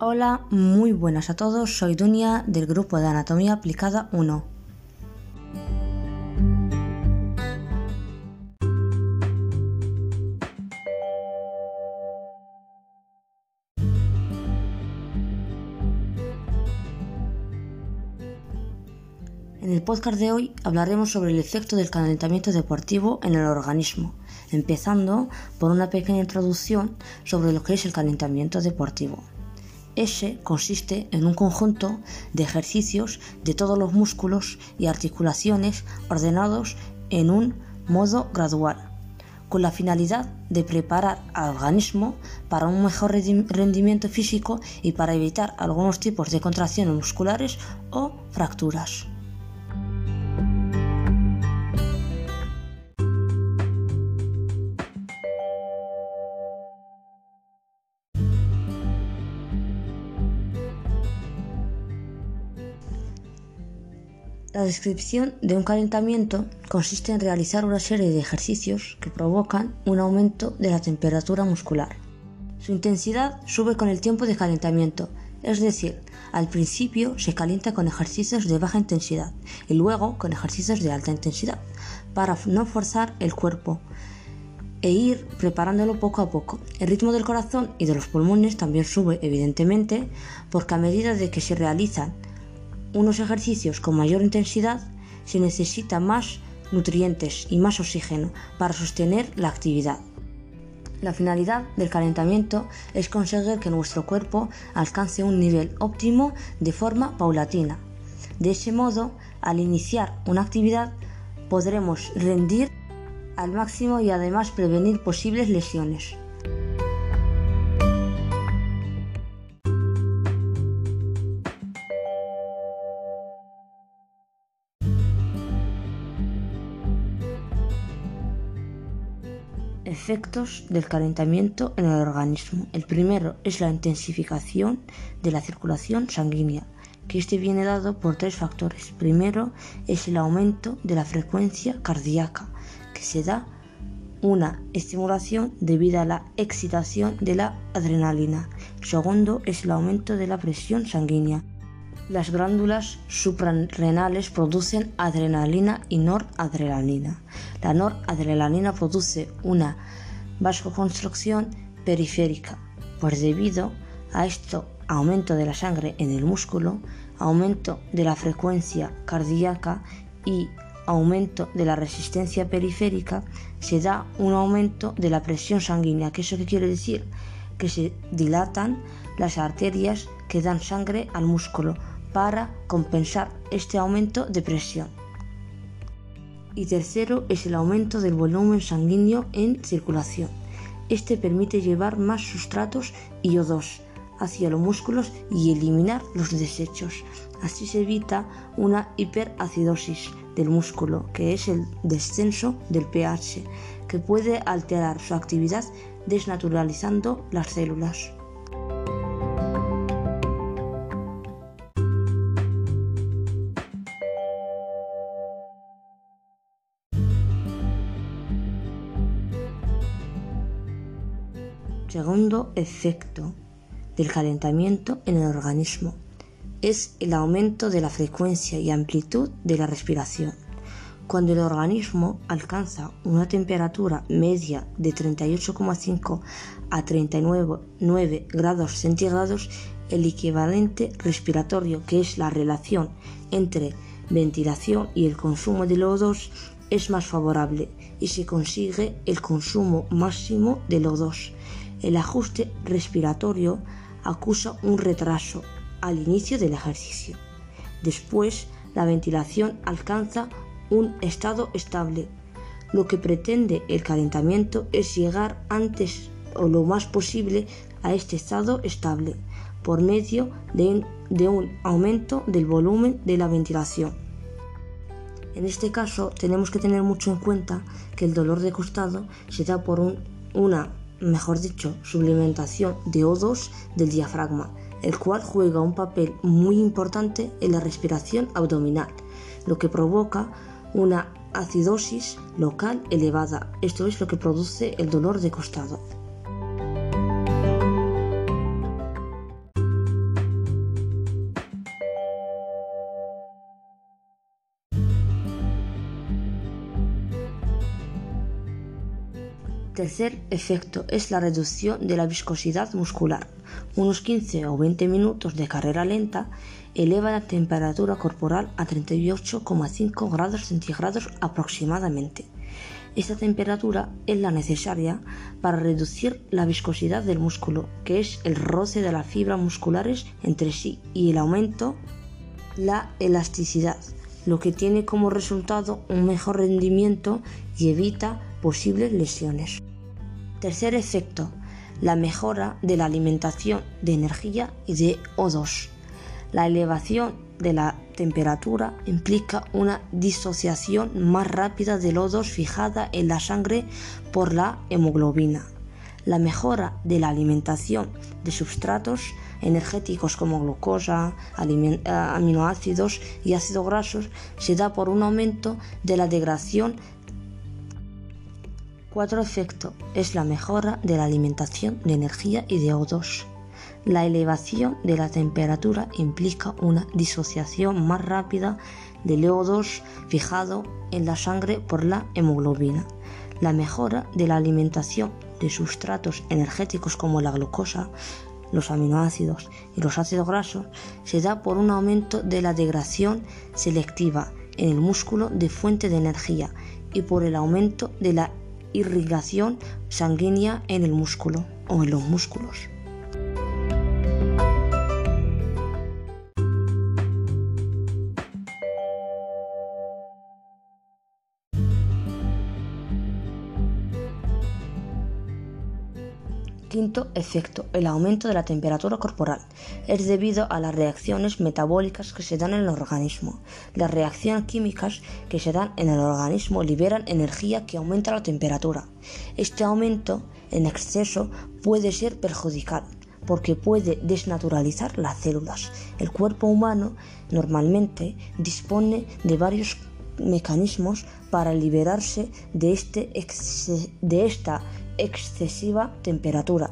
Hola, muy buenas a todos, soy Dunia del grupo de Anatomía Aplicada 1. En el podcast de hoy hablaremos sobre el efecto del calentamiento deportivo en el organismo, empezando por una pequeña introducción sobre lo que es el calentamiento deportivo. Ese consiste en un conjunto de ejercicios de todos los músculos y articulaciones ordenados en un modo gradual, con la finalidad de preparar al organismo para un mejor rendimiento físico y para evitar algunos tipos de contracciones musculares o fracturas. Descripción de un calentamiento consiste en realizar una serie de ejercicios que provocan un aumento de la temperatura muscular. Su intensidad sube con el tiempo de calentamiento, es decir, al principio se calienta con ejercicios de baja intensidad y luego con ejercicios de alta intensidad, para no forzar el cuerpo e ir preparándolo poco a poco. El ritmo del corazón y de los pulmones también sube, evidentemente, porque a medida de que se realizan unos ejercicios con mayor intensidad se necesita más nutrientes y más oxígeno para sostener la actividad. La finalidad del calentamiento es conseguir que nuestro cuerpo alcance un nivel óptimo de forma paulatina. De ese modo, al iniciar una actividad, podremos rendir al máximo y además prevenir posibles lesiones. Efectos del calentamiento en el organismo. El primero es la intensificación de la circulación sanguínea, que este viene dado por tres factores. Primero es el aumento de la frecuencia cardíaca, que se da una estimulación debido a la excitación de la adrenalina. Segundo es el aumento de la presión sanguínea. Las glándulas suprarrenales producen adrenalina y noradrenalina. La noradrenalina produce una vasoconstricción periférica, pues debido a esto aumento de la sangre en el músculo, aumento de la frecuencia cardíaca y aumento de la resistencia periférica, se da un aumento de la presión sanguínea. ¿Qué eso qué quiere decir? Que se dilatan las arterias que dan sangre al músculo, para compensar este aumento de presión. Y tercero es el aumento del volumen sanguíneo en circulación. Este permite llevar más sustratos y O2 hacia los músculos y eliminar los desechos. Así se evita una hiperacidosis del músculo, que es el descenso del pH, que puede alterar su actividad desnaturalizando las células. Segundo efecto del calentamiento en el organismo es el aumento de la frecuencia y amplitud de la respiración. Cuando el organismo alcanza una temperatura media de 38,5 a 39 grados centígrados, el equivalente respiratorio, que es la relación entre ventilación y el consumo de O2, es más favorable y se consigue el consumo máximo de O2 el ajuste respiratorio acusa un retraso al inicio del ejercicio. Después, la ventilación alcanza un estado estable. Lo que pretende el calentamiento es llegar antes o lo más posible a este estado estable por medio de un, aumento del volumen de la ventilación. En este caso tenemos que tener mucho en cuenta que el dolor de costado se da por una mejor dicho, suplementación de O2 del diafragma, el cual juega un papel muy importante en la respiración abdominal, lo que provoca una acidosis local elevada. Esto es lo que produce el dolor de costado. Tercer efecto es la reducción de la viscosidad muscular. Unos 15 o 20 minutos de carrera lenta eleva la temperatura corporal a 38,5 grados centígrados aproximadamente. Esta temperatura es la necesaria para reducir la viscosidad del músculo, que es el roce de las fibras musculares entre sí, y el aumento la elasticidad, lo que tiene como resultado un mejor rendimiento y evita posibles lesiones. Tercer efecto, la mejora de la alimentación de energía y de O2. La elevación de la temperatura implica una disociación más rápida del O2 fijada en la sangre por la hemoglobina. La mejora de la alimentación de sustratos energéticos como glucosa, aminoácidos y ácidos grasos se da por un aumento de la degradación Cuatro efecto es la mejora de la alimentación de energía y de O2. La elevación de la temperatura implica una disociación más rápida del O2 fijado en la sangre por la hemoglobina. La mejora de la alimentación de sustratos energéticos como la glucosa, los aminoácidos y los ácidos grasos se da por un aumento de la degradación selectiva en el músculo de fuente de energía y por el aumento de la irrigación sanguínea en el músculo o en los músculos. Quinto efecto, el aumento de la temperatura corporal. Es debido a las reacciones metabólicas que se dan en el organismo. Las reacciones químicas que se dan en el organismo liberan energía que aumenta la temperatura. Este aumento en exceso puede ser perjudicial porque puede desnaturalizar las células. El cuerpo humano normalmente dispone de varios mecanismos para liberarse de, este de esta excesiva temperatura.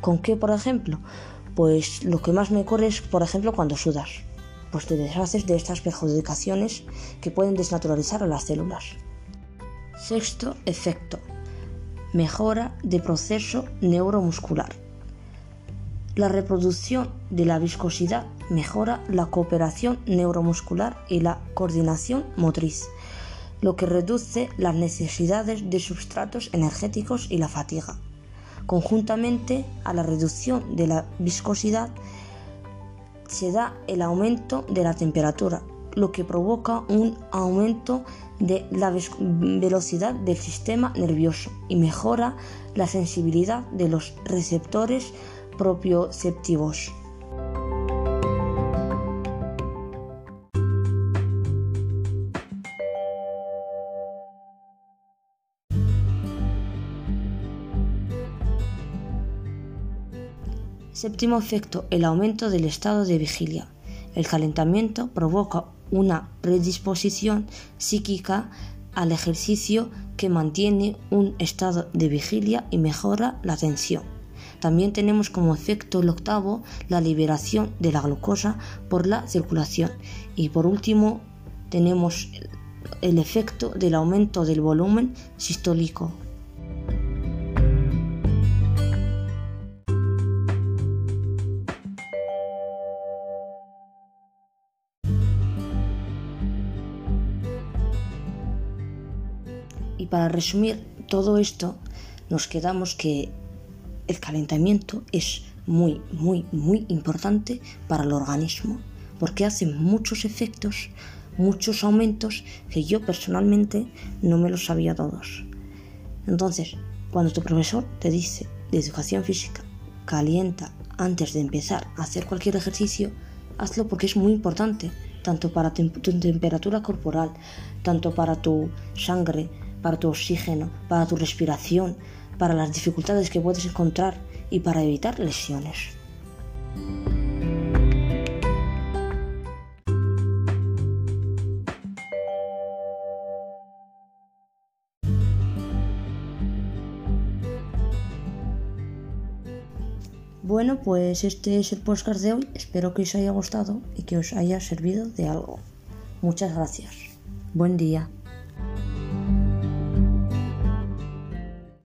¿Con qué, por ejemplo? Pues lo que más me ocurre es, por ejemplo, cuando sudas. Pues te deshaces de estas perjudicaciones que pueden desnaturalizar a las células. Sexto efecto. Mejora de proceso neuromuscular. La reproducción de la viscosidad mejora la cooperación neuromuscular y la coordinación motriz lo que reduce las necesidades de sustratos energéticos y la fatiga. Conjuntamente a la reducción de la viscosidad se da el aumento de la temperatura, lo que provoca un aumento de la velocidad del sistema nervioso y mejora la sensibilidad de los receptores propioceptivos. Séptimo efecto, el aumento del estado de vigilia. El calentamiento provoca una predisposición psíquica al ejercicio que mantiene un estado de vigilia y mejora la tensión. También tenemos como efecto el octavo la liberación de la glucosa por la circulación. Y por último tenemos el efecto del aumento del volumen sistólico. Y para resumir todo esto, nos quedamos que el calentamiento es muy, muy, muy importante para el organismo, porque hace muchos efectos, muchos aumentos que yo personalmente no me los sabía todos. Entonces, cuando tu profesor te dice de educación física, calienta antes de empezar a hacer cualquier ejercicio, hazlo porque es muy importante, tanto para tu temperatura corporal, tanto para tu sangre, para tu oxígeno, para tu respiración, para las dificultades que puedes encontrar y para evitar lesiones. Bueno, pues este es el podcast de hoy. Espero que os haya gustado y que os haya servido de algo. Muchas gracias. Buen día.